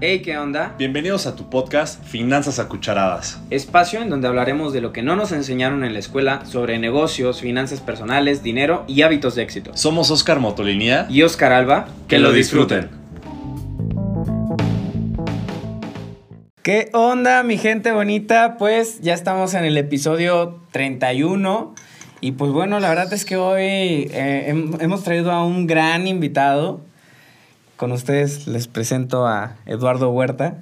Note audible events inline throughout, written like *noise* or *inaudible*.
Hey, ¿qué onda? Bienvenidos a tu podcast Finanzas a Cucharadas. Espacio en donde hablaremos de lo que no nos enseñaron en la escuela sobre negocios, finanzas personales, dinero y hábitos de éxito. Somos Oscar Motolinía Y Oscar Alba, que lo disfruten. ¿Qué onda, mi gente bonita? Pues ya estamos en el episodio 31. Y pues bueno, la verdad es que hoy eh, hem- hemos traído a un gran invitado. Con ustedes les presento a Eduardo Huerta.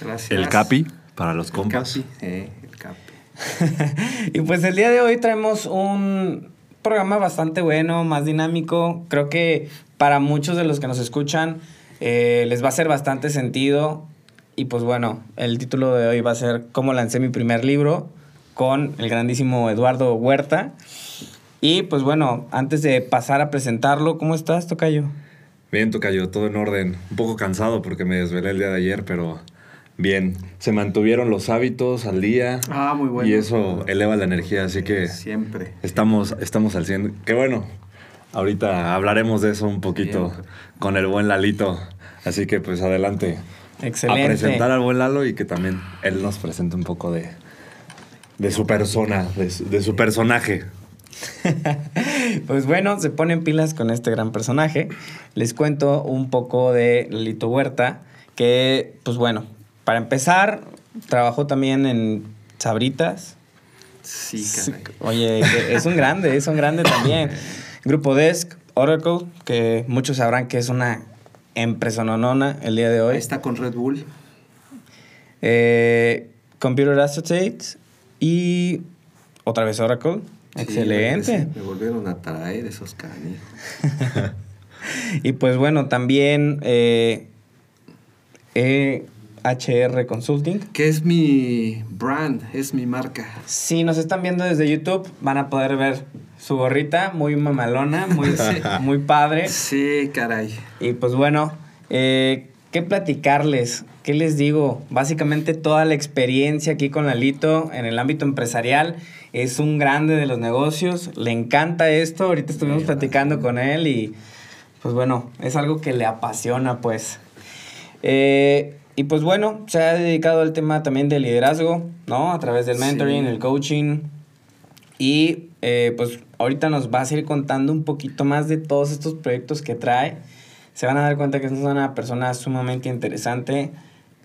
Gracias. El Capi para los El compas. Capi. eh, el Capi. *laughs* y pues el día de hoy traemos un programa bastante bueno, más dinámico. Creo que para muchos de los que nos escuchan eh, les va a hacer bastante sentido. Y pues bueno, el título de hoy va a ser Cómo lancé mi primer libro con el grandísimo Eduardo Huerta. Y pues bueno, antes de pasar a presentarlo, ¿cómo estás, Tocayo? Bien, Tocayo, todo en orden. Un poco cansado porque me desvelé el día de ayer, pero bien. Se mantuvieron los hábitos al día. Ah, muy bueno. Y eso eleva la energía, así que Siempre. estamos, estamos al 100. Qué bueno. Ahorita hablaremos de eso un poquito Siempre. con el buen Lalito. Así que pues adelante. Excelente. A presentar al buen Lalo y que también él nos presente un poco de, de su persona, de su, de su personaje. *laughs* Pues bueno, se ponen pilas con este gran personaje. Les cuento un poco de Lito Huerta, que, pues bueno, para empezar, trabajó también en Sabritas. Sí, caray. Oye, es un grande, es un grande también. *laughs* Grupo Desk, Oracle, que muchos sabrán que es una empresa nonona el día de hoy. Ahí está con Red Bull. Eh, Computer Associates y otra vez Oracle. Excelente. Me, me volvieron a traer esos canijos. *laughs* Y pues bueno, también eh, EHR Consulting. Que es mi brand, es mi marca. Si nos están viendo desde YouTube, van a poder ver su gorrita, muy mamalona, muy, *laughs* muy padre. Sí, caray. Y pues bueno, eh, ¿qué platicarles? ¿Qué les digo? Básicamente toda la experiencia aquí con Lalito en el ámbito empresarial. Es un grande de los negocios, le encanta esto. Ahorita estuvimos platicando con él y pues bueno, es algo que le apasiona pues. Eh, y pues bueno, se ha dedicado al tema también del liderazgo, ¿no? A través del mentoring, Sí. el coaching. Y eh, pues ahorita nos va a seguir contando un poquito más de todos estos proyectos que trae. Se van a dar cuenta que es una persona sumamente interesante.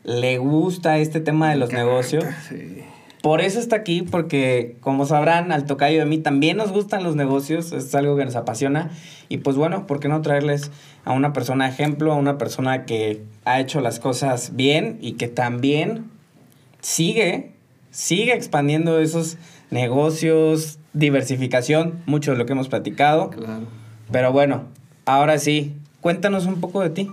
Le gusta este tema de los negocios. Sí. Por eso está aquí, porque como sabrán, al tocayo de mí también nos gustan los negocios, es algo que nos apasiona. Y pues bueno, ¿por qué no traerles a una persona ejemplo, a una persona que ha hecho las cosas bien y que también sigue, sigue expandiendo esos negocios, diversificación, mucho de lo que hemos platicado. Claro. Pero bueno, ahora sí, cuéntanos un poco de ti.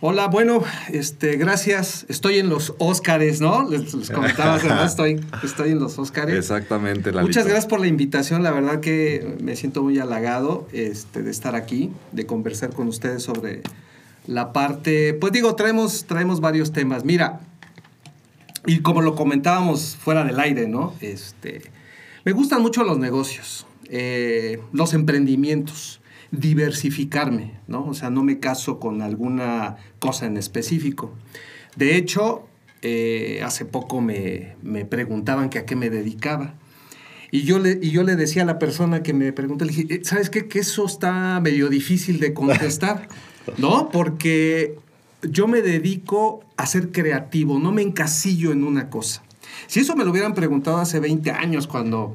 Hola, bueno, este, gracias. Estoy en los Óscares, ¿no? Les, les comentaba, hace rato, estoy, estoy en los Óscares. Exactamente, Lalito. Muchas gracias por la invitación, la verdad que me siento muy halagado este, de estar aquí, de conversar con ustedes sobre la parte, pues digo, traemos, traemos varios temas. Mira, y como lo comentábamos fuera del aire, ¿no? Este, me gustan mucho los negocios, eh, los emprendimientos, diversificarme, ¿no? O sea, no me caso con alguna cosa en específico. De hecho, eh, hace poco me, me preguntaban que a qué me dedicaba. Y yo, le, y yo le decía a la persona que me preguntó, le dije, "Eh, ¿sabes qué? Que eso está medio difícil de contestar, *laughs* ¿no? Porque yo me dedico a ser creativo, no me encasillo en una cosa. Si eso me lo hubieran preguntado hace 20 años, cuando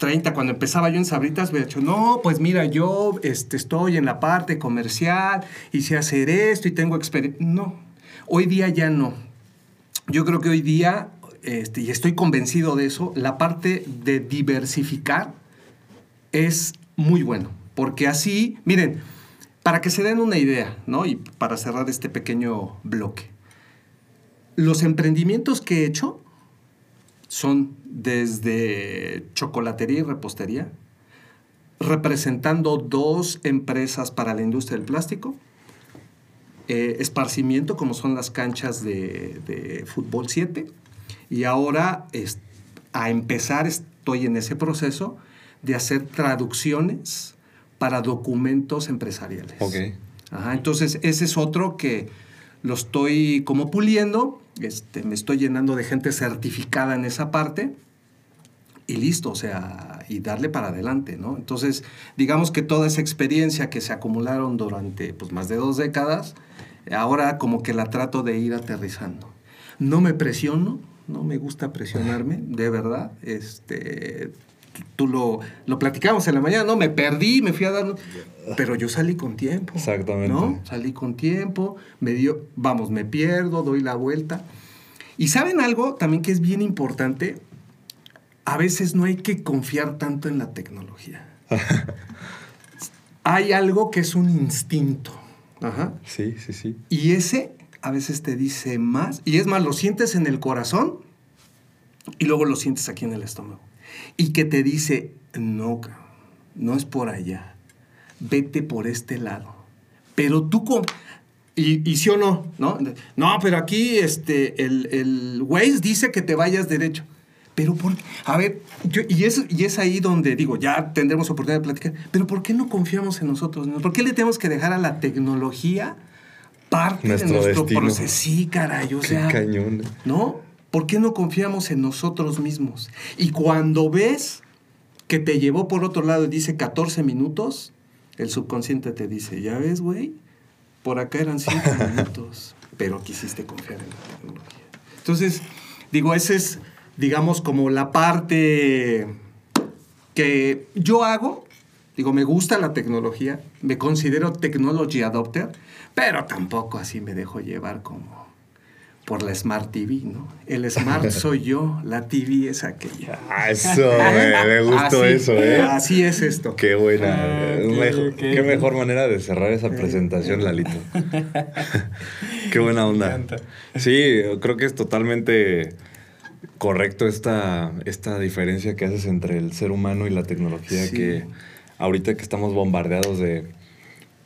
30, cuando empezaba yo en Sabritas, hubiera dicho, no, pues mira, yo este, estoy en la parte comercial y sé hacer esto y tengo experiencia. No, hoy día ya no. Yo creo que hoy día, este, y estoy convencido de eso, la parte de diversificar es muy bueno. Porque así, miren, para que se den una idea, ¿no? Y para cerrar este pequeño bloque. Los emprendimientos que he hecho son desde chocolatería y repostería, representando dos empresas para la industria del plástico, eh, esparcimiento, como son las canchas de, de fútbol 7, y ahora es- a empezar estoy en ese proceso de hacer traducciones para documentos empresariales. Ok. Ajá, entonces ese es otro que lo estoy como puliendo, este, me estoy llenando de gente certificada en esa parte y listo, o sea, y darle para adelante, ¿no? Entonces, digamos que toda esa experiencia que se acumularon durante pues, más de dos décadas, ahora como que la trato de ir aterrizando. No me presiono, no me gusta presionarme, de verdad. Este, tú lo, lo platicamos en la mañana, ¿no? Me perdí, me fui a dar... Pero yo salí con tiempo. Exactamente. ¿No? Salí con tiempo, me dio, vamos, me pierdo, doy la vuelta. Y saben algo también que es bien importante, a veces no hay que confiar tanto en la tecnología. *laughs* hay algo que es un instinto. Ajá. Sí, sí, sí. Y ese a veces te dice más. Y es más, lo sientes en el corazón y luego lo sientes aquí en el estómago. Y que te dice, no, no es por allá. Vete por este lado. Pero tú con... Y, y sí o no, ¿no? No, pero aquí este, el, el Waze dice que te vayas derecho. Pero por a ver, yo, y, es, y es ahí donde digo, ya tendremos oportunidad de platicar, pero ¿por qué no confiamos en nosotros? ¿Por qué le tenemos que dejar a la tecnología parte Nuestro de nuestro destino. proceso? Sí, caray, o Qué sea, cañón. ¿no? ¿Por qué no confiamos en nosotros mismos? Y cuando ves que te llevó por otro lado y dice 14 minutos, el subconsciente te dice, ya ves, güey, por acá eran 5 *laughs* minutos, pero quisiste confiar en la tecnología. Entonces, digo, ese es, digamos, como la parte que yo hago. Digo, me gusta la tecnología, me considero technology adopter, pero tampoco así me dejo llevar como por la Smart TV, ¿no? El *laughs* Smart soy yo, la TV es aquella. Ah, eso, güey, *laughs* me gustó Así- eso, ¿eh? Así es esto. Qué buena. Ah, mejor-. Qué mejor manera de cerrar esa presentación, Lalito. *laughs* qué buena onda. Me encanta. Sí, creo que es totalmente correcto esta, esta diferencia que haces entre el ser humano y la tecnología Sí. que ahorita que estamos bombardeados de,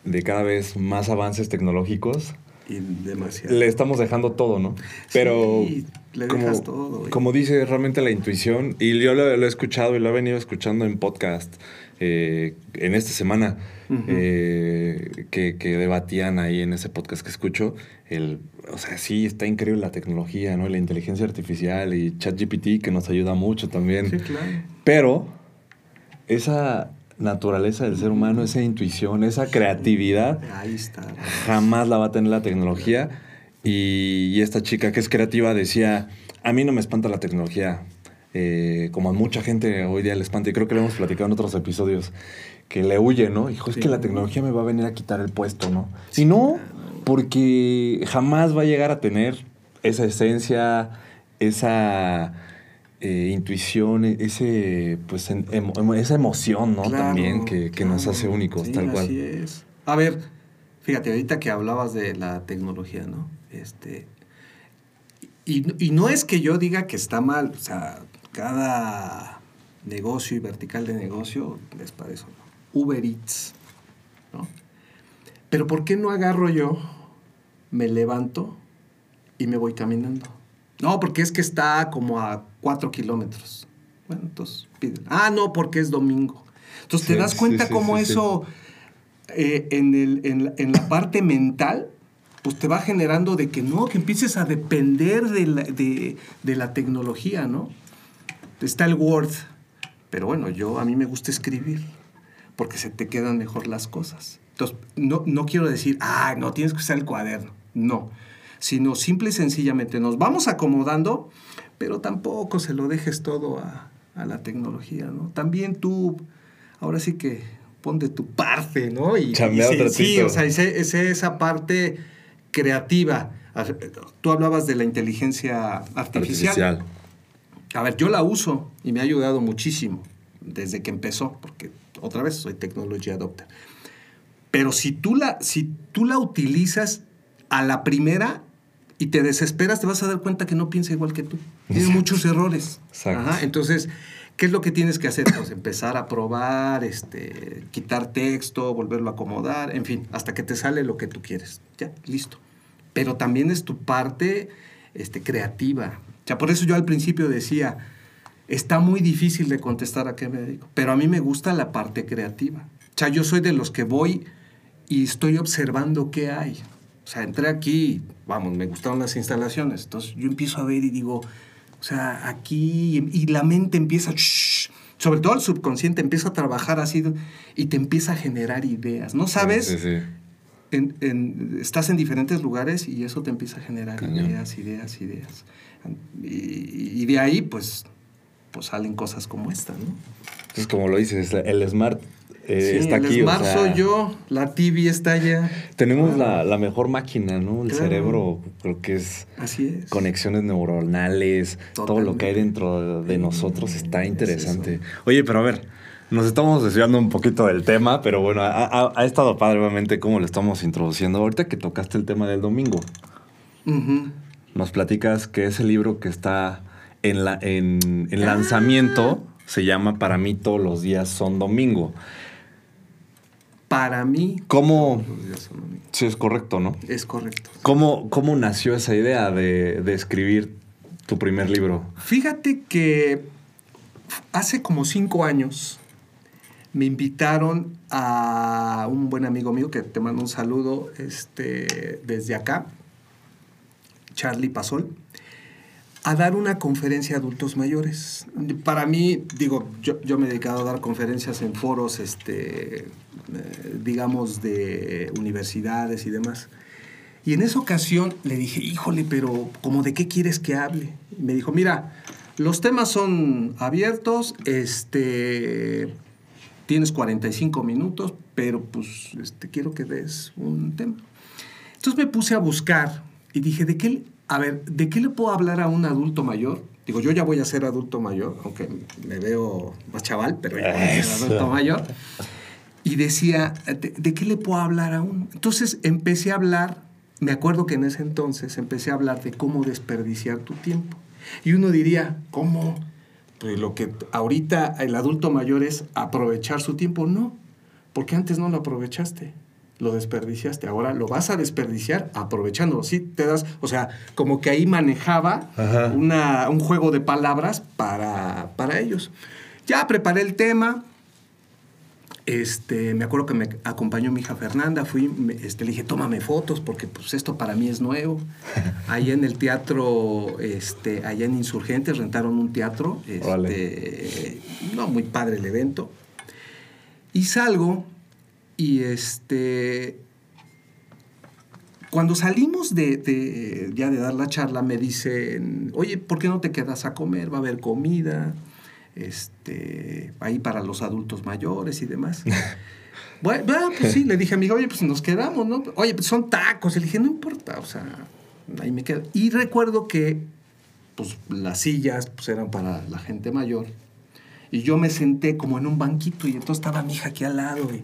de cada vez más avances tecnológicos, Y demasiado. le estamos dejando todo, ¿no? Pero Sí, le como, dejas todo, güey. como dice realmente la intuición, y yo lo, lo he escuchado y lo he venido escuchando en podcast eh, en esta semana, Ujú. eh, que, que debatían ahí en ese podcast que escucho, el, o sea, sí, está increíble la tecnología, ¿no? La inteligencia artificial y ChatGPT que nos ayuda mucho también. Sí, claro. Pero esa naturaleza del ser humano, esa intuición, esa creatividad, Ahí está. jamás la va a tener la tecnología. Y, y esta chica que es creativa decía, a mí no me espanta la tecnología, eh, como a mucha gente hoy día le espanta, y creo que lo hemos platicado en otros episodios, que le huye, ¿no? Dijo, es Sí. que la tecnología me va a venir a quitar el puesto, ¿no? Y no, porque jamás va a llegar a tener esa esencia, esa eh, intuición, ese, pues, en- emo- esa emoción, ¿no? Claro, También que, que nos hace únicos, Sí, tal cual. Así es. A ver, fíjate, ahorita que hablabas de la tecnología, ¿no? Este. Y, y no es que yo diga que está mal, o sea, cada negocio y vertical de negocio les para eso, ¿no? Uber Eats, ¿no? Pero ¿por qué no agarro yo, me levanto y me voy caminando? No, porque es que está como a cuatro kilómetros. Bueno, entonces pide. Ah, no, porque es domingo. Entonces Sí, te das cuenta sí, cómo sí, eso eh, en, el- en la, en la parte mental, pues te va generando de que no, que empieces a depender de la, de, de la tecnología, ¿no? Está el Word, pero bueno, yo a mí me gusta escribir porque se te quedan mejor las cosas. Entonces, no, no quiero decir, ah, no tienes que usar el cuaderno. No, sino simple y sencillamente nos vamos acomodando, pero tampoco se lo dejes todo a, a la tecnología, ¿no? También tú, ahora sí que pon de tu parte, ¿no? Y, y sí, ratito. o sea, ese- esa parte creativa. Tú hablabas de la inteligencia artificial. A ver, yo la uso y me ha ayudado muchísimo desde que empezó, porque otra vez soy technology adopter. Pero si tú la, si tú la utilizas a la primera y te desesperas, te vas a dar cuenta que no piensa igual que tú. Tiene muchos errores. Exacto. Ajá, entonces, ¿qué es lo que tienes que hacer? Pues empezar a probar, este, quitar texto, volverlo a acomodar, en fin, hasta que te sale lo que tú quieres. Ya, listo. Pero también es tu parte este, creativa. O sea, por eso yo al principio decía, está muy difícil de contestar a qué me dedico, pero a mí me gusta la parte creativa. O sea, yo soy de los que voy y estoy observando qué hay. O sea, entré aquí, vamos, me gustaron las instalaciones. Entonces yo empiezo a ver y digo, o sea, aquí, y la mente empieza, shh, sobre todo el subconsciente empieza a trabajar así y te empieza a generar ideas. ¿No sabes? Sí, sí. en- en- estás en diferentes lugares y eso te empieza a generar Cañón. ideas, ideas, ideas. Y, y de ahí, pues, pues salen cosas como esta, ¿no? Entonces, como lo dices, el Smart eh, Sí, está el aquí. o sea, soy yo, la TV está allá. Tenemos la, la mejor máquina, ¿no? El Claro. cerebro, creo que es Así es. conexiones neuronales, todo lo que hay dentro de nosotros está Es interesante. Oye, pero a ver, nos estamos desviando un poquito del tema, pero bueno, ha, ha- ha estado padre obviamente cómo lo estamos introduciendo. Ahorita que tocaste el tema del domingo, Ujú. nos platicas que ese libro que está en, la, en, en Ah. lanzamiento se llama Para mí todos los días son domingo. Para mí, ¿Cómo? Sí, es correcto, ¿no? es correcto. ¿Cómo, cómo nació esa idea de, de escribir tu primer libro? Fíjate que hace como cinco años me invitaron a un buen amigo mío que te mando un saludo este, desde acá, Charlie Pasol, a dar una conferencia a adultos mayores. Para mí, digo, yo, yo me he dedicado a dar conferencias en foros, este, eh, digamos, de universidades y demás. Y en esa ocasión le dije, híjole, pero ¿cómo de qué quieres que hable? Me dijo, mira, los temas son abiertos, este, tienes 45 minutos, pero pues este, quiero que des un tema. Entonces me puse a buscar y dije, ¿de qué, a ver, ¿de qué le puedo hablar a un adulto mayor? Digo, yo ya voy a ser adulto mayor, aunque me veo más chaval, pero ya voy a ser adulto mayor. Y decía, ¿de, de qué le puedo hablar a un? Entonces empecé a hablar, me acuerdo que en ese entonces empecé a hablar de cómo desperdiciar tu tiempo. Y uno diría, ¿cómo? Pues lo que ahorita el adulto mayor es aprovechar su tiempo. No, porque antes no lo aprovechaste, lo desperdiciaste. Ahora lo vas a desperdiciar aprovechándolo. Sí, te das, o sea, como que ahí manejaba una- un juego de palabras para, para ellos. Ya preparé el tema, este, me acuerdo que me acompañó mi hija Fernanda, fui, me- este, le dije, tómame fotos porque pues esto para mí es nuevo. *laughs* Allá en el teatro, este, allá en Insurgentes rentaron un teatro, este, no muy padre el evento. Y salgo y este, cuando salimos de, de- ya de dar la charla me dicen, oye, ¿por qué no te quedas a comer? Va a haber comida, este, ahí para los adultos mayores y demás. *laughs* Bueno, ah, pues sí, le dije a mi hija, oye, pues nos quedamos, ¿no? Oye, pues son tacos. Y le dije, no importa, o sea, ahí me quedo. Y recuerdo que, pues, las sillas, pues, eran para la gente mayor. Y yo me senté como en un banquito y entonces estaba mi hija aquí al lado. Y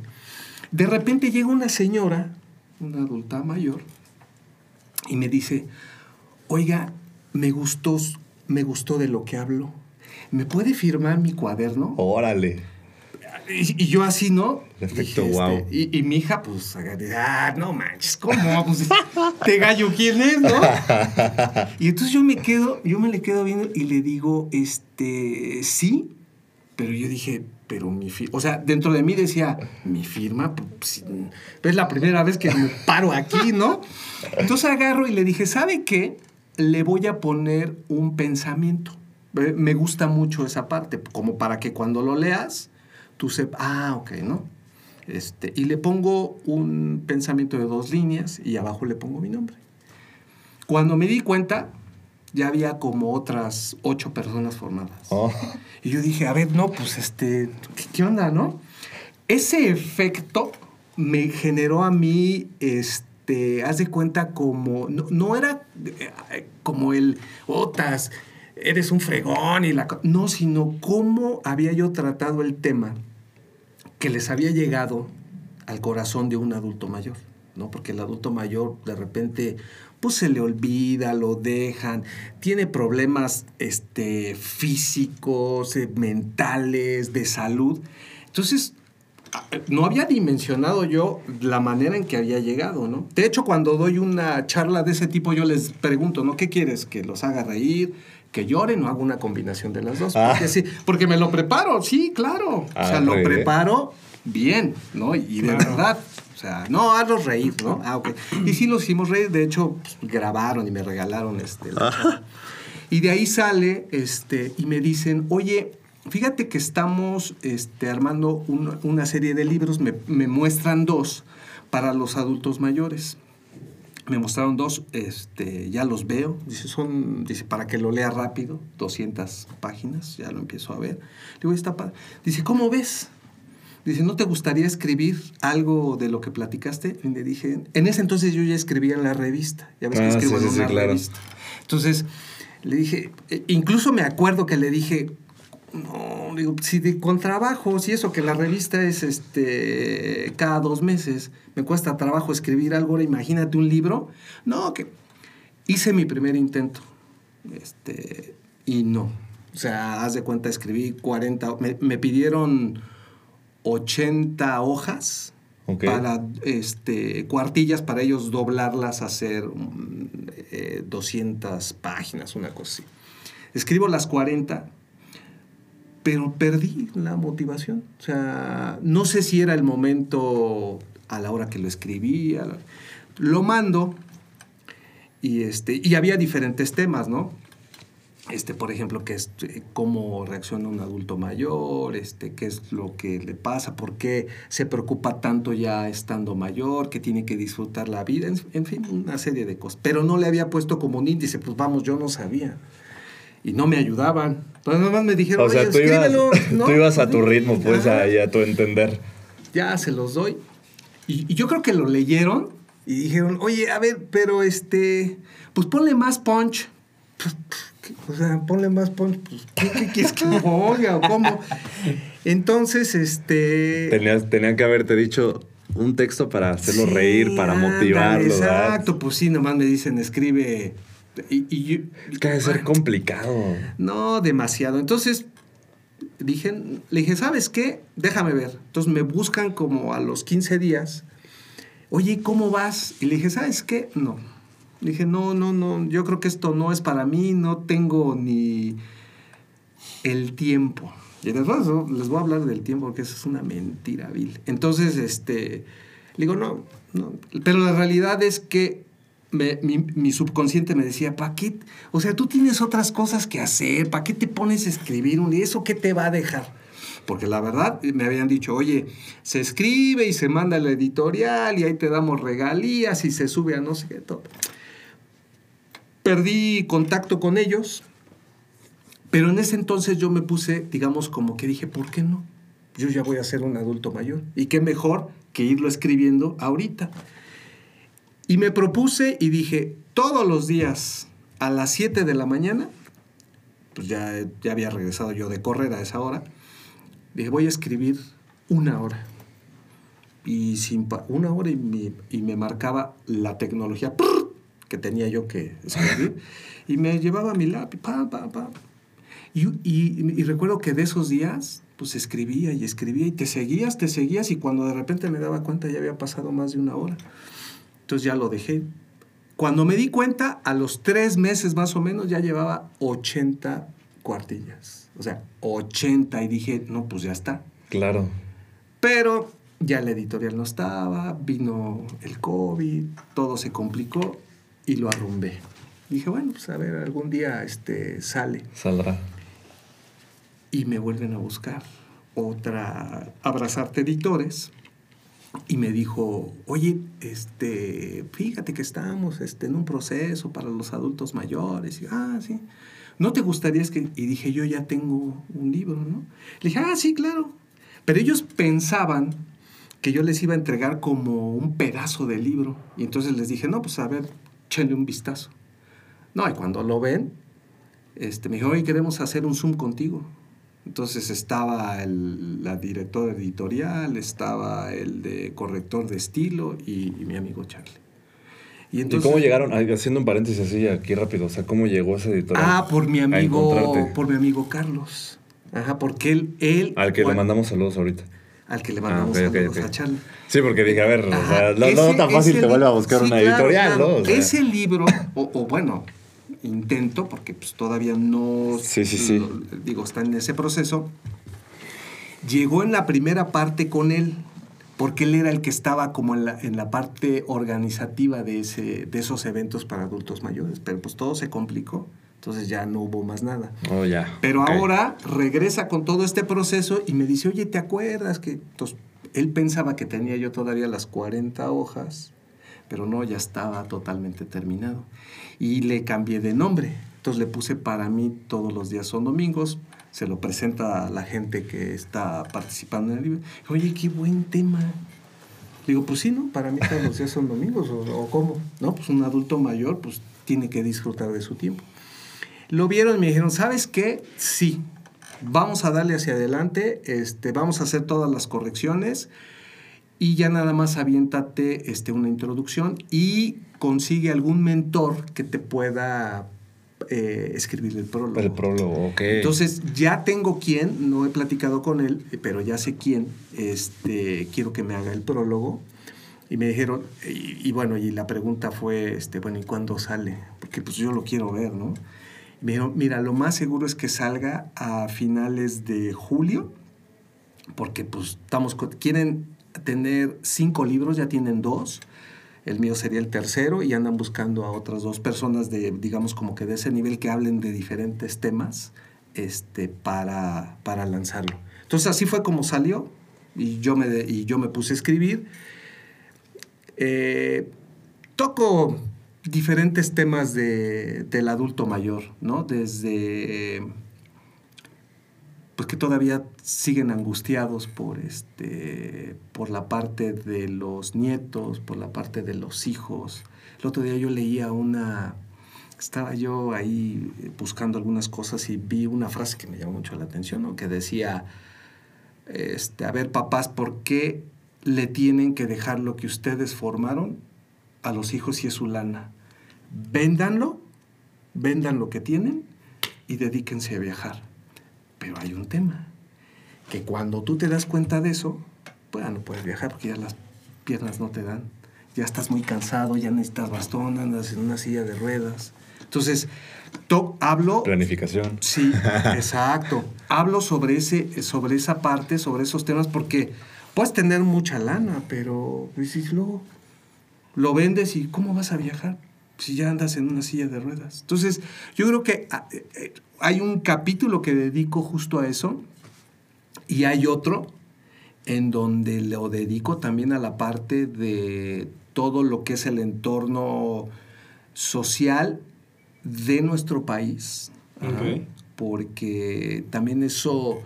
de repente llega una señora, una adulta mayor, y me dice, oiga, me gustó, me gustó de lo que habló. ¿Me puede firmar mi cuaderno? Órale. Y, y yo así, ¿no? Efecto Dije, guau. y, y mi hija, pues, ah, no manches, ¿cómo? Pues, *laughs* te gallo quién es, ¿no? Y entonces yo me quedo, yo me le quedo viendo y le digo, este, sí, pero yo dije, pero mi firma, o sea, dentro de mí decía, mi firma, pues, es la primera vez que me paro aquí, ¿no? Entonces agarro y le dije, ¿sabe qué? Le voy a poner un pensamiento. Eh, Me gusta mucho esa parte, como para que cuando lo leas, tú sepas, ah, ok, ¿no? Este, y le pongo un pensamiento de dos líneas y abajo le pongo mi nombre. Cuando me di cuenta, ya había como otras ocho personas formadas. Oh. Y yo dije, a ver, no, pues este, ¿qué, qué onda, no? Ese efecto me generó a mí, este, haz de cuenta como, no, no era eh, como el, otas, eres un fregón y la... co-". No, sino cómo había yo tratado el tema que les había llegado al corazón de un adulto mayor, ¿no? Porque el adulto mayor de repente pues se le olvida, lo dejan, tiene problemas este, físicos, eh, mentales, de salud. Entonces, a- no había dimensionado yo la manera en que había llegado, ¿no? De hecho, cuando doy una charla de ese tipo, yo les pregunto, ¿no? ¿Qué quieres? ¿Que los haga reír? ¿Que lloren o hago una combinación de las dos? Ah. Porque, sí, porque me lo preparo, sí, claro. o Ah, sea, lo bien. preparo bien, ¿no? Y de Claro. verdad, o sea, no, hazlos reír, ¿no? Ah, ok. Y sí los hicimos reír, de hecho, pues, grabaron y me regalaron este. la. Y de ahí sale, este, y me dicen, oye, fíjate que estamos este, armando un- una serie de libros, me, me muestran dos para los adultos mayores. Me mostraron dos, este, ya los veo. Dice, son, dice, para que lo lea rápido, 200 páginas, ya lo empiezo a ver. Digo, está. Dice, ¿cómo ves? Dice, ¿no te gustaría escribir algo de lo que platicaste? Y le dije, en ese entonces yo ya escribía en la revista. Ya ves que Ah, escribo sí, en sí, una sí, claro. revista. Entonces, le dije, eh, incluso me acuerdo que le dije, no, digo, si de, con trabajos y eso, que la revista es este cada dos meses, me cuesta trabajo escribir algo, ahora imagínate un libro. No, que hice mi primer intento. Este, y no. O sea, haz de cuenta, escribí 40, me, me pidieron 80 hojas para este, cuartillas para ellos doblarlas, hacer mm, eh, 200 páginas, una cosa así. Escribo las 40, pero perdí la motivación. O sea, no sé si era el momento a la hora que lo escribí. a la- Lo mando y, este, y había diferentes temas, ¿no? Este, por ejemplo, que es eh, cómo reacciona un adulto mayor, este, qué es lo que le pasa, por qué se preocupa tanto ya estando mayor, que tiene que disfrutar la vida, en, en fin, una serie de cosas. Pero no le había puesto como un índice, pues vamos, yo no sabía. Y no me ayudaban. Entonces nada más me dijeron, O sea, "Oye, tú ibas, escríbelo", *laughs* ¿no? tú ibas a tu ritmo, pues, ahí a tu entender. Ya se los doy. Y, y yo creo que lo leyeron y dijeron, oye, a ver, pero este, pues ponle más punch. O sea, ponle más punch. Pues, ¿qué, qué quieres que ponga o cómo? Entonces, este... Tenías, tenían que haberte dicho un texto para hacerlo sí, reír, para motivarlo. ¿verdad? Exacto, pues sí, nomás me dicen, escribe. Y, y yo- Es que debe ser complicado. No, demasiado. Entonces, dije, le dije, ¿sabes qué? Déjame ver. Entonces me buscan como a los 15 días. Oye, ¿cómo vas? Y le dije, ¿sabes qué? No. Dije, no, no, no, yo creo que esto no es para mí, no tengo ni el tiempo. Y después les voy a hablar del tiempo porque eso es una mentira vil. Entonces, este, digo, no, no. Pero la realidad es que mi, subconsciente me decía, ¿para qué? O sea, tú tienes otras cosas que hacer, ¿para qué te pones a escribir un libro? ¿Eso qué te va a dejar? Porque la verdad me habían dicho, oye, se escribe y se manda a la editorial y ahí te damos regalías y se sube a no sé qué, todo. Perdí contacto con ellos, pero en ese entonces yo me puse, digamos, como que dije, ¿por qué no? Yo ya voy a ser un adulto mayor. Y qué mejor que irlo escribiendo ahorita. Y me propuse y dije, todos los días a las 7 de la mañana, pues ya, ya había regresado yo de correr a esa hora, dije, voy a escribir una hora. Y sin una hora y me, y me marcaba la tecnología. Que tenía yo que escribir. y me llevaba mi lápiz, pa, pa, pa. Y, y- y recuerdo que de esos días, pues escribía y escribía y te seguías, te seguías y cuando de repente me daba cuenta ya había pasado más de una hora. Entonces ya lo dejé. Cuando me di cuenta, a los tres meses más o menos ya llevaba 80 cuartillas. O sea, 80 y dije, no, pues ya está. Claro. Pero ya la editorial no estaba, vino el COVID, todo se complicó y lo arrumbé. Dije, bueno, pues a ver, algún día este, sale. Saldrá. Y me vuelven a buscar otra, Abrazarte Editores. Y me dijo, oye, este, fíjate que estamos este, en un proceso para los adultos mayores. Y, ah, sí. ¿No te gustaría que...? Y dije, yo ya tengo un libro, ¿no? Le dije, ah, sí, claro. Pero ellos pensaban que yo les iba a entregar como un pedazo del libro. Y entonces les dije, no, pues a ver, échenle un vistazo. No, y cuando lo ven, este, me dijo, oye, queremos hacer un Zoom contigo. Entonces estaba el, la directora editorial, estaba el de corrector de estilo y, y mi amigo Charlie. ¿Y cómo llegaron? Haciendo un paréntesis así aquí rápido, o sea, ¿cómo llegó ese editorial? Ah, por mi amigo, por mi amigo Carlos. Ajá, porque él, él Al que le mandamos saludos ahorita. Al que le Ah, mandamos ok, ok, saludos ok. a Charlie. Sí, porque dije, a ver, o sea, no, no ese- tan fácil te vuelve a buscar sí, una claro, editorial, claro. ¿no? O sea, Ese libro, o, o bueno, intento, porque pues todavía no... Sí, sí, sí. lo- digo, está en ese proceso. Llegó en la primera parte con él, porque él era el que estaba como en la, en la parte organizativa de, ese, de esos eventos para adultos mayores, pero pues todo se complicó, entonces ya no hubo más nada. Oh, ya. Pero ahora regresa con todo este proceso y me dice, oye, ¿te acuerdas que...? Entonces, él pensaba que tenía yo todavía las 40 hojas, pero no, ya estaba totalmente terminado. Y le cambié de nombre. Entonces le puse para mí todos los días son domingos. Se lo presenta a la gente que está participando en el libro. Oye, qué buen tema. Digo, pues sí, ¿no? Para mí todos los días son domingos, o, o cómo. No, pues un adulto mayor, pues tiene que disfrutar de su tiempo. Lo vieron y me dijeron, ¿sabes qué? Sí, vamos a darle hacia adelante, este, vamos a hacer todas las correcciones y ya nada más aviéntate este, una introducción y consigue algún mentor que te pueda eh, escribir el prólogo. El prólogo, ok. Entonces, ya tengo quien, no he platicado con él, pero ya sé quién, este, quiero que me haga el prólogo. Y me dijeron, y, y bueno, y la pregunta fue, este, bueno, ¿y cuándo sale? Porque pues yo lo quiero ver, ¿no? Mira, lo más seguro es que salga a finales de julio, porque pues estamos, quieren tener cinco libros, ya tienen dos. El mío sería el tercero y andan buscando a otras dos personas de, digamos, como que de ese nivel que hablen de diferentes temas este, para, para lanzarlo. Entonces así fue como salió y yo me, y yo me puse a escribir. Eh, toco diferentes temas de, del adulto mayor, ¿no? Desde pues que todavía siguen angustiados por este por la parte de los nietos, por la parte de los hijos. El otro día yo leía una estaba yo ahí buscando algunas cosas y vi una frase que me llamó mucho la atención, ¿no? que decía este, a ver, papás, ¿por qué le tienen que dejar lo que ustedes formaron a los hijos y es su lana? Véndanlo, vendan lo que tienen y dedíquense a viajar. Pero hay un tema, que cuando tú te das cuenta de eso, pues ya no puedes viajar porque ya las piernas no te dan. Ya estás muy cansado, ya necesitas bastón, andas en una silla de ruedas. Entonces, to- hablo Planificación. Sí, *laughs* exacto. Hablo sobre, ese, sobre esa parte, sobre esos temas, porque puedes tener mucha lana, pero luego lo vendes y ¿cómo vas a viajar? Si ya andas en una silla de ruedas. Entonces, yo creo que ah, eh, eh, hay un capítulo que dedico justo a eso y hay otro en donde lo dedico también a la parte de todo lo que es el entorno social de nuestro país. Porque también eso,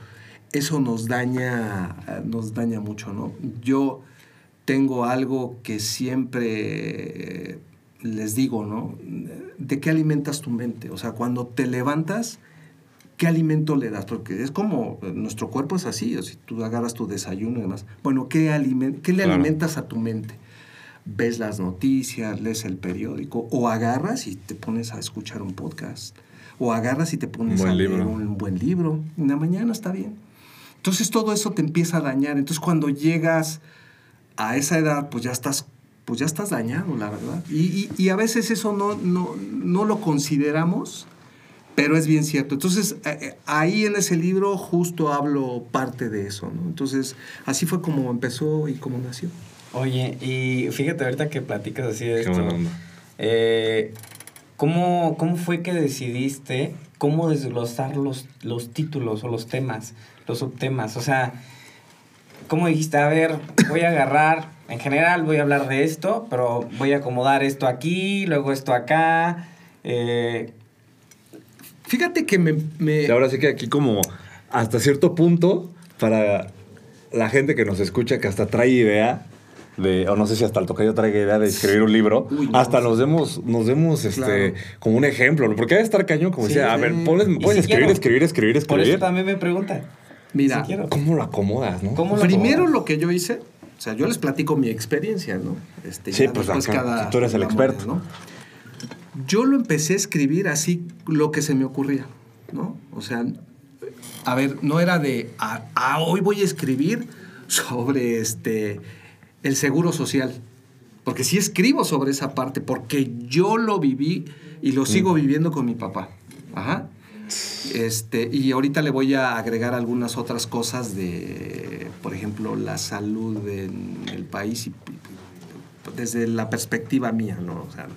eso nos daña, nos daña mucho, ¿no? Yo tengo algo que siempre les digo, ¿no? ¿De qué alimentas tu mente? O sea, cuando te levantas, ¿qué alimento le das? Porque es como, eh, nuestro cuerpo es así, o si tú agarras tu desayuno y demás. Bueno, ¿qué, qué le Claro. alimentas a tu mente? Ves las noticias, lees el periódico, o agarras y te pones a escuchar un podcast, o agarras y te pones a leer libro. un buen libro. En la mañana está bien. Entonces todo eso te empieza a dañar. Entonces cuando llegas a esa edad, pues ya estás, pues ya estás dañado, la verdad. Y, y- y a veces eso no, no, no lo consideramos, pero es bien cierto. Entonces eh, eh, ahí en ese libro justo hablo parte de eso, ¿no? Entonces así fue como empezó y como nació. Oye, y fíjate ahorita que platicas así de Qué esto. onda. eh, ¿cómo, ¿Cómo fue que decidiste cómo desglosar los, los títulos o los temas, los subtemas? O sea, ¿cómo dijiste? A ver, voy a agarrar, en general voy a hablar de esto, pero voy a acomodar esto aquí, luego esto acá. eh, Fíjate que me... me- ahora sí que aquí como hasta cierto punto, para la gente que nos escucha, que hasta trae idea, de, o no sé si hasta el tocayo traiga idea de escribir un libro, Uy, no, hasta sí. nos demos, nos demos este, Claro. como un ejemplo, ¿no? porque debe estar cañón, como Sí, decía, a sí. ver, ponles- si escribir, quiero. escribir, escribir, por eso escribir. también me preguntan. Mira, Si. ¿Cómo lo acomodas, no? ¿Cómo lo Primero acomodas? lo que yo hice, sea, yo les platico mi experiencia, ¿no? Este, Sí, pues, acá, tú eres el experto. ¿no? Yo lo empecé a escribir así lo que se me ocurría, ¿no? O sea, a ver, no era de, ah, ah, hoy voy a escribir sobre este, el seguro social. Porque sí escribo sobre esa parte, porque yo lo viví y lo sigo viviendo con mi papá. Ajá. Este, y ahorita le voy a agregar algunas otras cosas de, por ejemplo, la salud en el país y, desde la perspectiva mía, ¿no? O sea,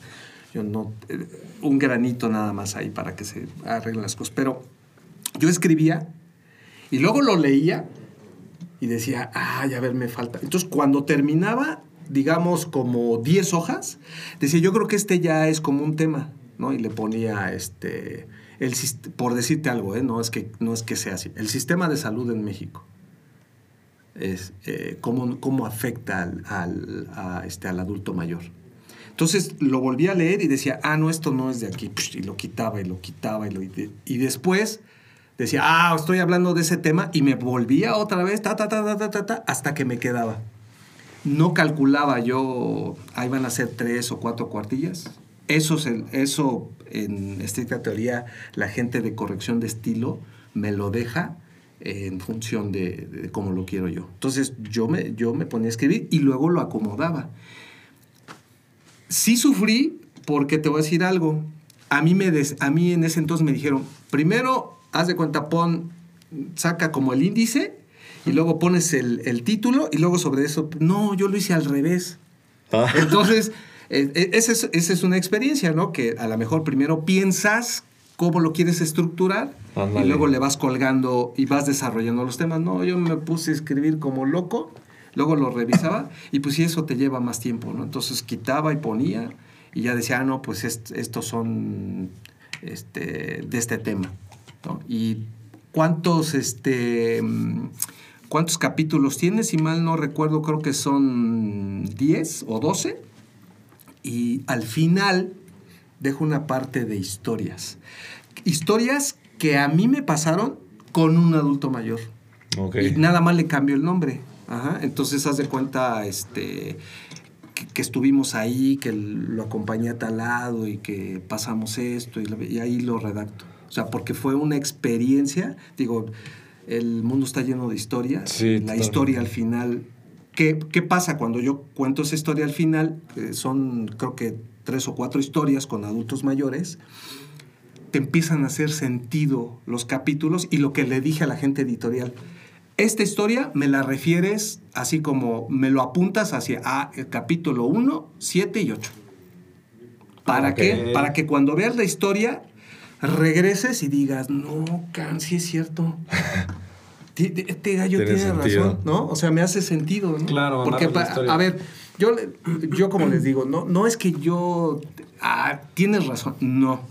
yo no, eh, un granito nada más ahí para que se arreglen las cosas. Pero yo escribía y luego lo leía y decía, ay, a ver, me falta. Entonces, cuando terminaba, digamos, como 10 hojas, decía, yo creo que este ya es como un tema, ¿no? Y le ponía, este, el, por decirte algo, ¿eh? No es, que, no es que sea así. El sistema de salud en México. Eh, cómo, cómo afecta al, al, este, al adulto mayor. Entonces lo volví a leer y decía, ah, no, esto no es de aquí. Y lo quitaba y lo quitaba y después decía, ah, estoy hablando de ese tema y me volvía otra vez, ta, ta, ta, ta, ta, ta, ta, hasta que me quedaba. No calculaba yo, ahí van a ser tres o cuatro cuartillas. Eso en estricta teoría, la gente de corrección de estilo me lo deja en función de, de cómo lo quiero yo. Entonces yo me, yo me ponía a escribir y luego lo acomodaba. Sí sufrí porque te voy a decir algo. A mí, me des- a mí en ese entonces me dijeron, primero, haz de cuenta, pon, saca como el índice y luego pones el, el título y luego sobre eso, no, yo lo hice al revés. Ah. Entonces, eh, eh, esa es, esa es una experiencia, ¿no? Que a lo mejor primero piensas cómo lo quieres estructurar y luego le vas colgando y vas desarrollando los temas. No, yo me puse a escribir como loco, luego lo revisaba *laughs* y pues sí, eso te lleva más tiempo, ¿no? Entonces quitaba y ponía y ya decía, ah, no, pues est- estos son este, de este tema, ¿no? Y cuántos, este, mm, cuántos capítulos tienes, si mal no recuerdo, creo que son 10 o 12 y al final dejo una parte de historias. Historias que a mí me pasaron con un adulto mayor. Y nada más le cambio el nombre. Ajá. Entonces, haz de cuenta este, que, estuvimos ahí, que lo acompañé a tal lado y que pasamos esto y, ahí lo redacto. O sea, porque fue una experiencia, digo, el mundo está lleno de historias. Sí, la historia al final. ¿Qué, qué pasa cuando yo cuento esa historia al final? Eh, son, creo que, tres o cuatro historias con adultos mayores te empiezan a hacer sentido los capítulos y lo que le dije a la gente editorial. Esta historia me la refieres así como me lo apuntas hacia ah, el capítulo 1, 7 y 8. ¿Para Ok. qué? Para que cuando veas la historia regreses y digas, no, Can, sí es cierto. *laughs* Este gallo Tiene razón, ¿no? O sea, me hace sentido, ¿no? Claro, Porque, pa- a ver, yo, yo como les digo, no, no es que yo, ah, tienes razón, no.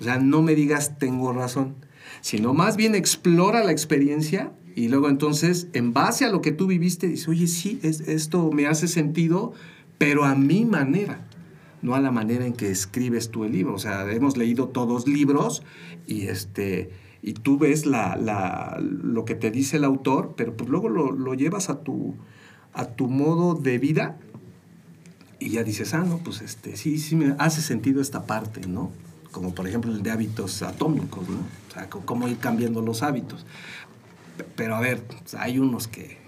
O sea, no me digas tengo razón, sino más bien explora la experiencia y luego entonces, en base a lo que tú viviste, dices, oye, sí, es, esto me hace sentido, pero a mi manera, no a la manera en que escribes tú el libro. O sea, hemos leído todos libros y este y tú ves la, la- lo que te dice el autor, pero pues luego lo, lo llevas a tu, a tu modo de vida y ya dices, ah, no, pues este, sí, sí me hace sentido esta parte, ¿no? Como por ejemplo el de hábitos atómicos, ¿no? O sea, cómo ir cambiando los hábitos. Pero a ver, sea, hay unos que,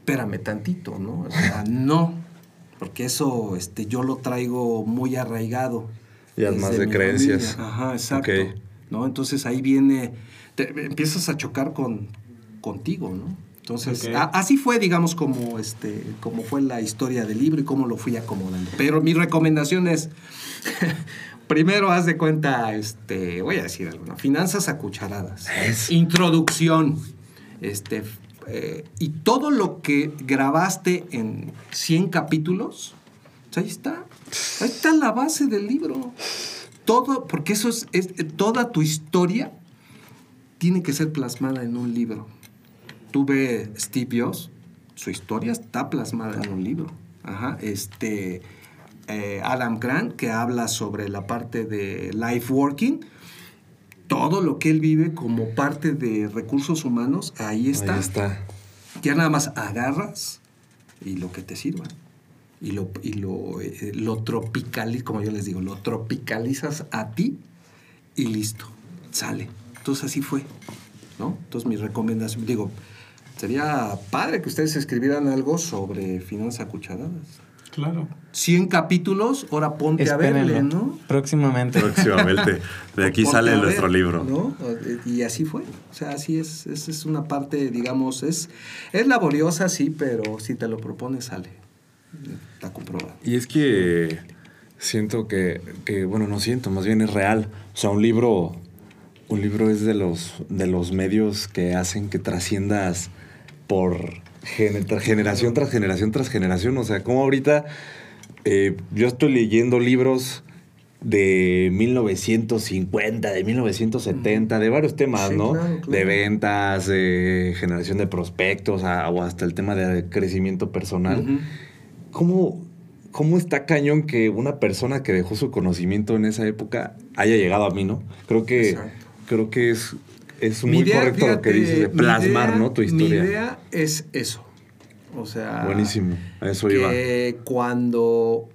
espérame tantito, ¿no? O sea, *laughs* no, porque eso este, yo lo traigo muy arraigado. Ya es más de creencias. familia. Ajá, exacto. Ok. ¿No? Entonces ahí viene, te- empiezas a chocar con, contigo, ¿no? Entonces, a- así fue, digamos, como, este, como fue la historia del libro y cómo lo fui acomodando. Pero mi recomendación es, *laughs* primero haz de cuenta, este, voy a decir algo, ¿no? Finanzas a cucharadas. Introducción. Este, eh, y todo lo que grabaste en 100 capítulos, pues ahí está. Ahí está la base del libro. Todo, porque eso es, es- toda tu historia tiene que ser plasmada en un libro. Tú ves Steve Jobs, su historia está plasmada en un libro. Ajá, este, eh, Adam Grant, que habla sobre la parte de life working, todo lo que él vive como parte de recursos humanos, ahí está. Ahí está. Ya nada más agarras y lo que te sirva. Y lo, y lo, eh, lo tropicalizas, como yo les digo, lo tropicalizas a ti y listo, sale. Entonces así fue, ¿no? Entonces mi recomendación, digo, sería padre que ustedes escribieran algo sobre finanzas cucharadas. Claro. 100 capítulos, ahora ponte a verle. ¿no? Próximamente. Próximamente. De aquí Ponte sale nuestro libro. ¿no? Y así fue. O sea, así es. Es, es una parte, digamos, es, es laboriosa, sí, pero si te lo propones, sale. Está comprobado. Y es que siento que, que, bueno, no siento, más bien es real. O sea, un libro, un libro es de los, de los medios que hacen que trasciendas por gener- generación tras generación tras generación. O sea, como ahorita eh, yo estoy leyendo libros de 1950, de 1970, de varios temas, Sí, ¿no? claro, claro. De ventas, de generación de prospectos, a- o hasta el tema de crecimiento personal. ¿Cómo, ¿Cómo está cañón que una persona que dejó su conocimiento en esa época haya llegado a mí, no? Creo que, Exacto. creo que es, es muy idea, correcto lo que fíjate, dices de plasmar, idea- ¿no? Tu historia. Mi idea es eso. O sea. Buenísimo. A eso iba. que cuando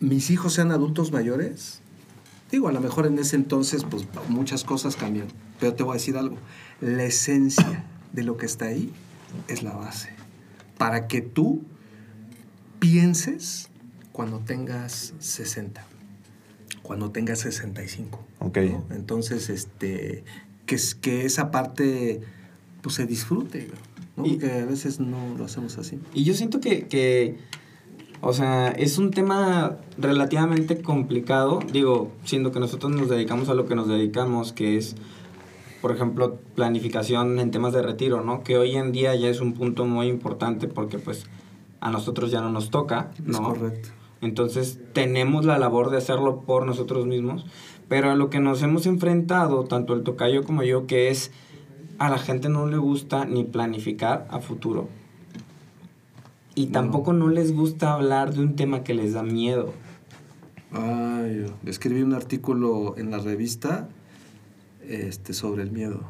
mis hijos sean adultos mayores, digo, a lo mejor en ese entonces, pues muchas cosas cambian. Pero te voy a decir algo. La esencia de lo que está ahí es la base. Para que tú pienses cuando tengas 60, cuando tengas 65. Ok. ¿no? Entonces, este, que, que esa parte pues se disfrute, ¿no? Y- Porque a veces no lo hacemos así. Y yo siento que, que, o sea, es un tema relativamente complicado, digo, siendo que nosotros nos dedicamos a lo que nos dedicamos, que es, por ejemplo, planificación en temas de retiro, ¿no? Que hoy en día ya es un punto muy importante porque pues a nosotros ya no nos toca, Es ¿no? correcto. Entonces tenemos la labor de hacerlo por nosotros mismos, pero a lo que nos hemos enfrentado, tanto el tocayo como yo, que es a la gente no le gusta ni planificar a futuro. Y tampoco no les gusta hablar de un tema que les da miedo. Ay, escribí un artículo en la revista este, sobre el miedo.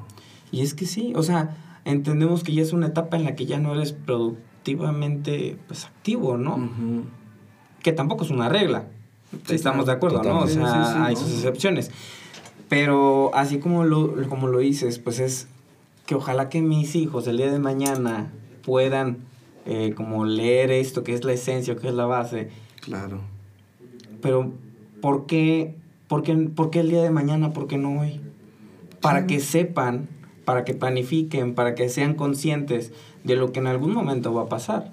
Y es que sí, o sea, entendemos que ya es una etapa en la que ya no eres productivamente pues, activo, ¿no? Que tampoco es una regla. Sí, Estamos de acuerdo, ¿no? O sea, totalmente. Sí, sí, hay no. sus excepciones. Pero así como lo, como lo dices, pues es que ojalá que mis hijos el día de mañana puedan eh, como leer esto, que es la esencia, que es la base. Claro. Pero, ¿por qué, por qué, por qué el día de mañana? ¿Por qué no hoy? Para que sepan, para que planifiquen, para que sean conscientes de lo que en algún momento va a pasar.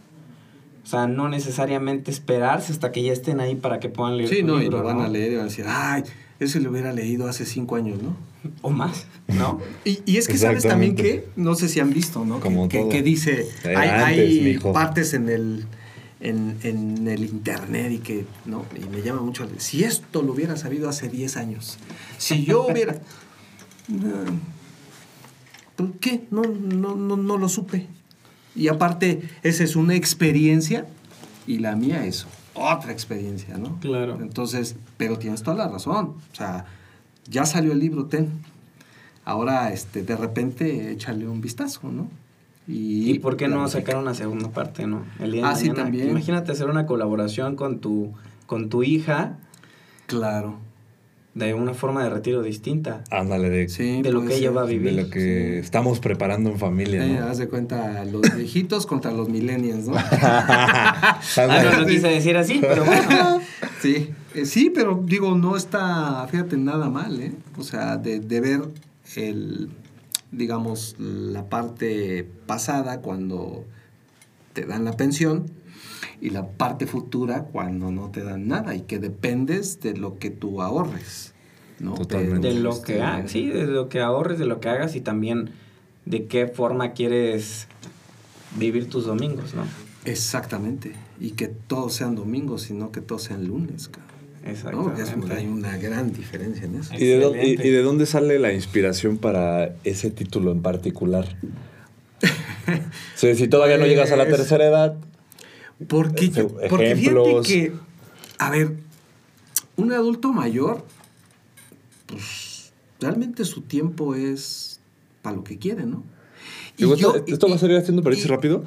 O sea, no necesariamente esperarse hasta que ya estén ahí para que puedan leer Sí, no, y lo van ¿no? a leer y van a decir, ay, eso lo hubiera leído hace cinco años, ¿no? O más, ¿no? *laughs* Y, y es que sabes también que, no sé si han visto, ¿no? Como que, que- todo. que dice, Era hay, antes, hay partes en el, en, en el internet y que, ¿no? Y me llama mucho, la- si esto lo hubiera sabido hace 10 años, si yo hubiera... No, *laughs* ¿Por qué? No, no, no, no lo supe. Y aparte, esa es una experiencia y la mía es otra experiencia, ¿no? Claro. Entonces, pero tienes toda la razón. O sea, ya salió el libro, ten. Ahora, este, de repente, échale un vistazo, ¿no? ¿Y por qué no sacar una segunda parte, no? El día de Ah, sí, también. Imagínate hacer una colaboración con tu, con tu hija Claro. De una forma de retiro distinta. Ándale, de, Sí, De lo que ella va a de vivir. lo que estamos preparando en familia, Eh, ¿no? haz de cuenta, los *laughs* viejitos contra los millennials, ¿no? Ah, no lo quise decir así, pero bueno. *laughs* Sí, eh, sí, pero digo, no está, fíjate, nada mal, ¿eh? O sea, de, de ver el, digamos, la parte pasada cuando te dan la pensión y la parte futura cuando no te dan nada y que dependes de lo que tú ahorres, ¿no? Totalmente. De lo este, que hagas, sí, de lo que ahorres, de lo que hagas y también de qué forma quieres vivir tus domingos, ¿no? Exactamente. Y que todos sean domingos y no que todos sean lunes, cabrón. ¿no? Porque es- Exactamente. hay una gran diferencia en eso. ¿Y de, dó- y- Excelente. y de dónde sale la inspiración para ese título en particular? *laughs* Si todavía no llegas a la tercera edad, Porque, Ej- porque fíjate que, a ver, un adulto mayor, pues realmente su tiempo es para lo que quiere, ¿no? Y yo- esto, esto va a salir haciendo y- rápido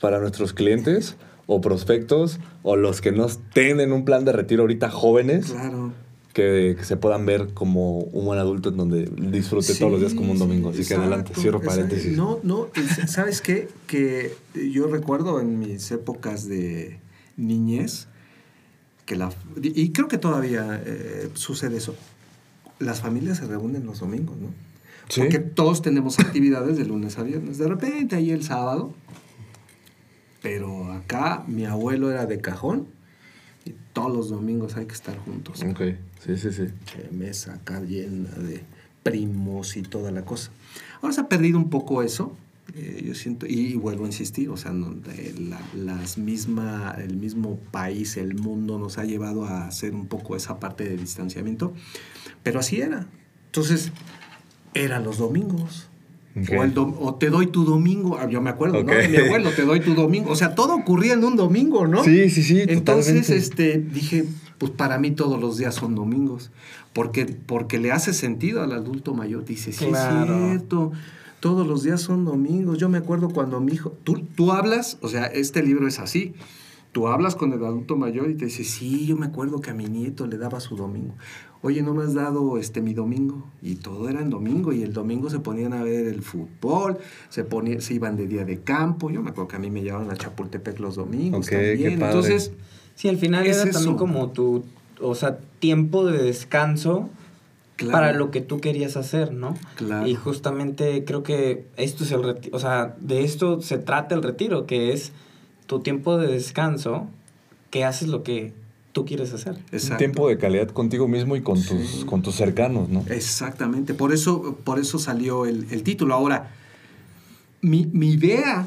para nuestros clientes o prospectos o los que no estén en un plan de retiro ahorita jóvenes Claro. Que, que se puedan ver como un buen adulto en donde disfrute todos los días como un domingo. Así que adelante, cierro exacto. paréntesis. No, no, es- ¿sabes qué? Que yo recuerdo en mis épocas de, niñez, que la, y creo que todavía eh, sucede eso. Las familias se reúnen los domingos, ¿no? Sí. Porque todos tenemos actividades de lunes a viernes. De repente ahí el sábado. Pero acá mi abuelo era de cajón y todos los domingos hay que estar juntos. Ok, sí, sí, sí. Mesa acá llena de primos y toda la cosa. Ahora se ha perdido un poco eso. eh, yo siento, y, vuelvo a insistir, o sea, no, de la- las misma, el mismo país, el mundo nos ha llevado a hacer un poco esa parte de distanciamiento, pero así era. Entonces, eran los domingos. O, el dom- o te doy tu domingo, Ah, yo me acuerdo. ¿no? De mi abuelo, te doy tu domingo. O sea, todo ocurría en un domingo, ¿no? Sí, sí, sí, Entonces, totalmente. este, dije, pues para mí todos los días son domingos. Porque, porque le hace sentido al adulto mayor. Dice, sí, Claro. es cierto. Todos los días son domingos. Yo me acuerdo cuando mi hijo. Tú, tú hablas, o sea, este libro es así. Tú hablas con el adulto mayor y te dice, sí, yo me acuerdo que a mi nieto le daba su domingo. Oye, no me has dado este mi domingo. Y todo era en domingo. Y el domingo se ponían a ver el fútbol, se, ponía, se iban de día de campo. Yo me acuerdo que a mí me llevaban a Chapultepec los domingos Ok, qué también. padre. Entonces, Sí, al final Es era también como tu, o sea, tiempo de descanso claro. para lo que tú querías hacer, ¿no? Claro. Y justamente creo que esto es el retiro, o sea, de esto se trata el retiro, que es tu tiempo de descanso, que haces lo que tú quieres hacer. Un Exacto. tiempo de calidad contigo mismo y con, Sí. tus, con tus cercanos, ¿no? Exactamente, por eso, por eso salió el, el título. Ahora, mi, mi idea,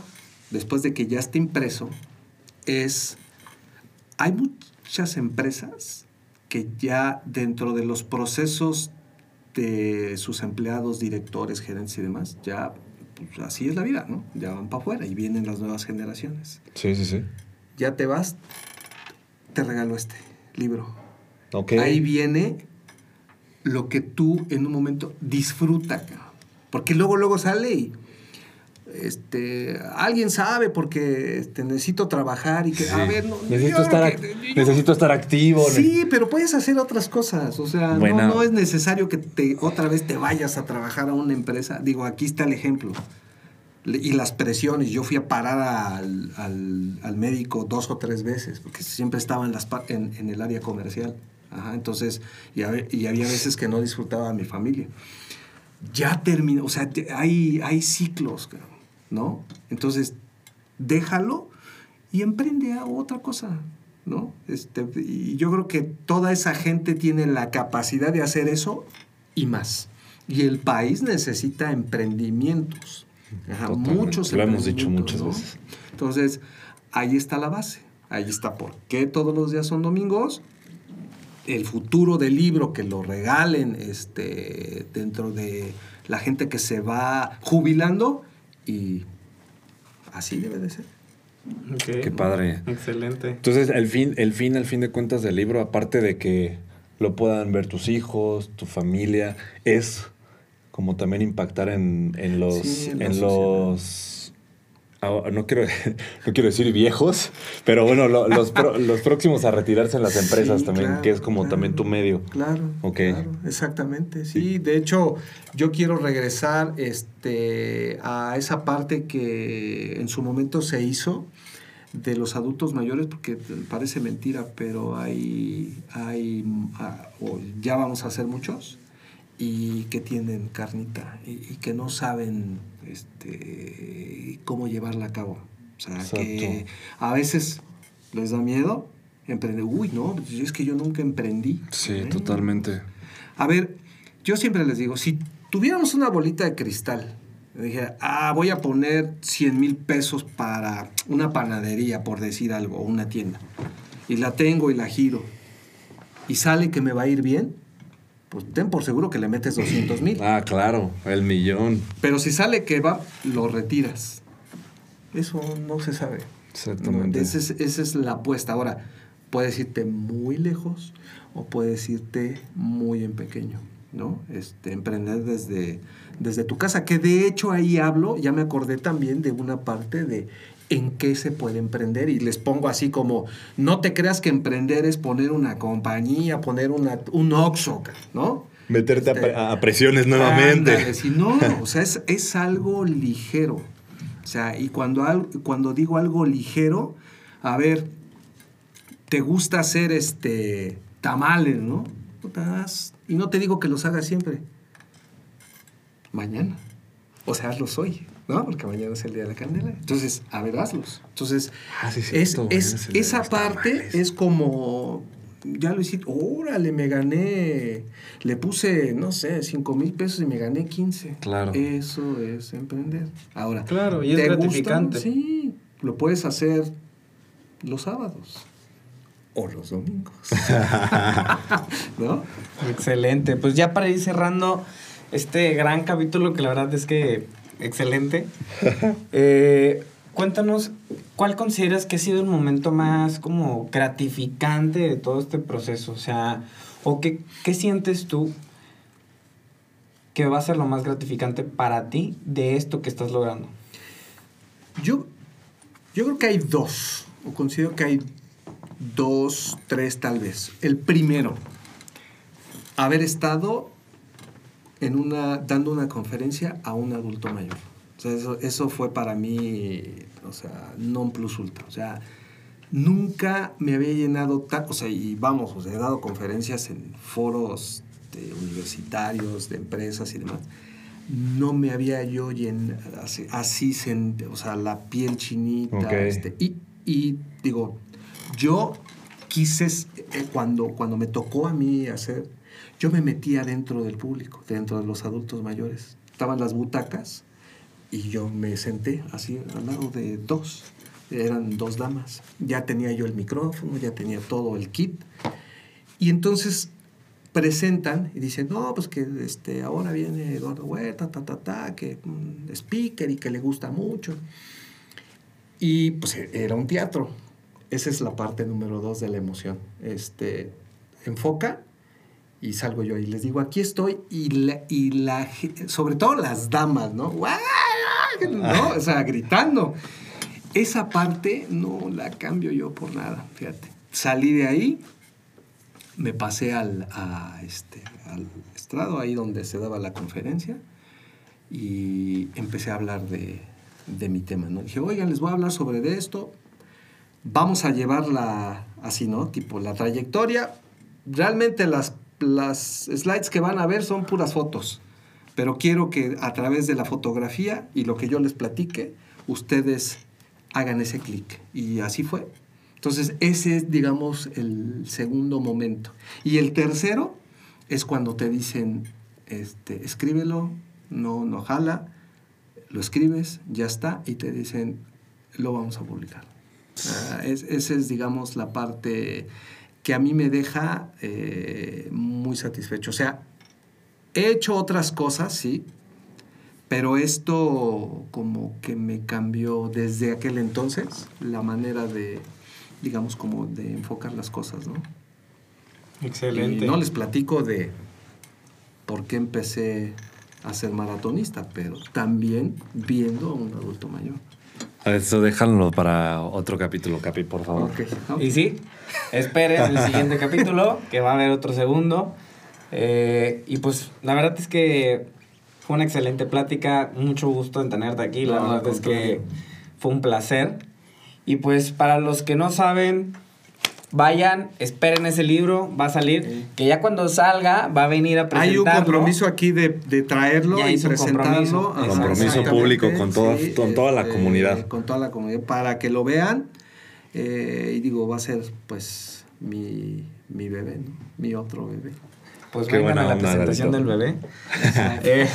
después de que ya esté impreso, es, hay muchas empresas que ya dentro de los procesos de sus empleados, directores, gerentes y demás, ya pues, así es la vida, ¿no? Ya van para afuera y vienen las nuevas generaciones. Sí, sí, sí. Ya te vas, te regalo este libro. Ok. Ahí viene lo que tú en un momento disfruta, porque luego luego sale y este alguien sabe porque este, necesito trabajar y que Sí. a ver no, necesito, estar, que- yo- necesito estar activo. Sí, pero puedes hacer otras cosas. O sea, no, es necesario que te otra vez te vayas a trabajar a una empresa. Digo, aquí está el ejemplo. Y las presiones. Yo fui a parar al, al- al médico dos o tres veces, porque siempre estaba en, las, en, en el área comercial. Ajá, entonces, y, y había veces que no disfrutaba a mi familia. Ya terminó, o sea, te- hay, hay ciclos, ¿no? Entonces, déjalo y emprende a otra cosa, ¿no? Este, y yo creo que toda esa gente tiene la capacidad de hacer eso y más. Y el país necesita emprendimientos. Ajá, Totalmente. muchos Lo hemos dicho muchas ¿no? veces. Entonces, ahí está la base. Ahí está por qué todos los días son domingos. El futuro del libro, que lo regalen este, dentro de la gente que se va jubilando. Y así debe de ser. Qué padre. Excelente. Entonces, el fin, el fin, al fin de cuentas del libro, aparte de que lo puedan ver tus hijos, tu familia, es como también impactar en, en los, Sí, en los ah, no quiero, *laughs* no quiero decir viejos, pero bueno, lo- los, pro- *laughs* los próximos a retirarse en las empresas Sí, también, claro, que es como claro, también tu medio. Claro, Ok. claro, exactamente. Sí, de hecho, yo quiero regresar este, a esa parte que en su momento se hizo de los adultos mayores, porque parece mentira, pero hay, hay ah, ya vamos a hacer muchos, y que tienen carnita y, y que no saben este, cómo llevarla a cabo. O sea, que a veces les da miedo emprender. Uy, no, pues es que yo nunca emprendí. Sí, ¿Eh? totalmente. A ver, yo siempre les digo, si tuviéramos una bolita de cristal, le dije, ah, voy a poner 100 mil pesos para una panadería, por decir algo, o una tienda, y la tengo y la giro, y sale que me va a ir bien, pues ten por seguro que le metes 200 mil. Ah, claro, el millón. Pero si sale que va, lo retiras. Eso no se sabe. Exactamente. No, esa, es, esa es la apuesta. Ahora, puedes irte muy lejos o puedes irte muy en pequeño, ¿no? Este, emprender desde, desde tu casa, que de hecho ahí hablo, ya me acordé también de una parte de en qué se puede emprender y les pongo así como, no te creas que emprender es poner una compañía, poner una, un Oxxo, ¿no? Meterte a Este, a, presiones nuevamente. Ándale, sí, no, o sea, es, es algo ligero. O sea, y cuando, cuando digo algo ligero, a ver, te gusta hacer este tamales, ¿no? Y no te digo que los hagas siempre. Mañana. O sea, hazlos hoy, ¿no? Porque mañana es el día de la candela. Entonces, a ver, hazlos. Entonces, Ah, sí, es, esa parte tamales. es como, ya lo hiciste, órale, me gané, le puse, no sé, 5 mil pesos y me gané 15. Claro. Eso es emprender. Ahora, Claro, y es ¿te gusta? gratificante. Sí, lo puedes hacer los sábados o los domingos. *laughs* ¿No? Excelente. Pues ya para ir cerrando este gran capítulo, que la verdad es que excelente. *laughs* Eh, cuéntanos, ¿cuál consideras que ha sido el momento más como gratificante de todo este proceso? O sea, ¿o qué, qué sientes tú que va a ser lo más gratificante para ti de esto que estás logrando? Yo, yo creo que hay dos, o considero que hay dos, tres tal vez. El primero, haber estado en una, dando una conferencia a un adulto mayor. O sea, eso, eso fue para mí, o sea, non plus ultra. O sea, nunca me había llenado tan, o sea, y vamos, o sea, he dado conferencias en foros de universitarios, de empresas y demás. No me había yo llenado así, así o sea, la piel chinita. Ok. este, y, y digo, yo quise, eh, cuando, cuando me tocó a mí hacer, yo me metía dentro del público, dentro de los adultos mayores. Estaban las butacas y yo me senté así al lado de dos. Eran dos damas. Ya tenía yo el micrófono, ya tenía todo el kit. Y entonces presentan y dicen, no, pues que este, ahora viene Eduardo Huerta, ta, ta, ta, que mm, speaker y que le gusta mucho. Y pues e- era un teatro. Esa es la parte número dos de la emoción. Este, enfoca y salgo yo y les digo, aquí estoy. Y, la, y la, sobre todo las damas, ¿no? ¡Guau! ¿No? O sea, gritando. Esa parte no la cambio yo por nada, fíjate. Salí de ahí, me pasé al, a este, al estrado, ahí donde se daba la conferencia, y empecé a hablar de, de mi tema, ¿no? Dije, oigan, les voy a hablar sobre de esto, vamos a llevarla así, ¿no? Tipo, la trayectoria, realmente las, las slides que van a ver son puras fotos, pero quiero que a través de la fotografía y lo que yo les platique, ustedes hagan ese clic. Y así fue. Entonces, ese es, digamos, el segundo momento. Y el tercero es cuando te dicen, este, escríbelo, no, no jala, lo escribes, ya está, y te dicen, lo vamos a publicar. Ah, es, esa es, digamos, la parte que a mí me deja eh, muy satisfecho. O sea, he hecho otras cosas, sí, pero esto como que me cambió desde aquel entonces la manera de, digamos, como de enfocar las cosas, ¿no? Excelente. Y no les platico de por qué empecé a ser maratonista, pero también viendo a un adulto mayor. Eso déjalo para otro capítulo, Capi, por favor. Ok, ok. Y sí, esperen el siguiente *laughs* capítulo, que va a haber otro segundo. Eh, y pues la verdad es que fue una excelente plática, mucho gusto en tenerte aquí, la No, verdad es que fue un placer. Y pues para los que no saben, vayan, esperen ese libro, va a salir, Sí. que ya cuando salga va a venir a presentarlo. Hay un compromiso aquí de, de traerlo y presentarlo. compromiso. Compromiso público con toda- con toda la comunidad. Con toda la comunidad, para que lo vean. eh, y digo, va a ser pues mi, mi bebé, ¿no? mi otro bebé. Pues Qué vengan a la onda, presentación del bebé. *laughs* Eh,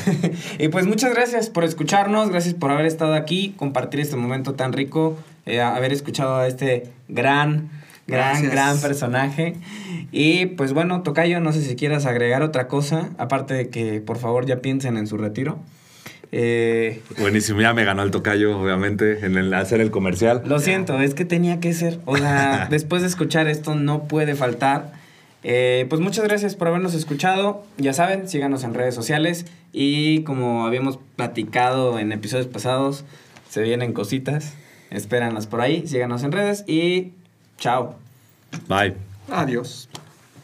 y pues muchas gracias por escucharnos, gracias por haber estado aquí, compartir este momento tan rico, eh, haber escuchado a este gran, gran, Gracias. gran personaje. Y pues bueno, Tocayo, no sé si quieras agregar otra cosa, aparte de que por favor ya piensen en su retiro. Eh, Buenísimo, ya me ganó el tocayo, obviamente, en el hacer el comercial. lo siento, es que tenía que ser. O sea, *laughs* después de escuchar esto no puede faltar. Eh, pues muchas gracias por habernos escuchado. Ya saben, síganos en redes sociales. Y como habíamos platicado en episodios pasados, se vienen cositas. Espéranlas por ahí. Síganos en redes y Ciao. Bye. Adios.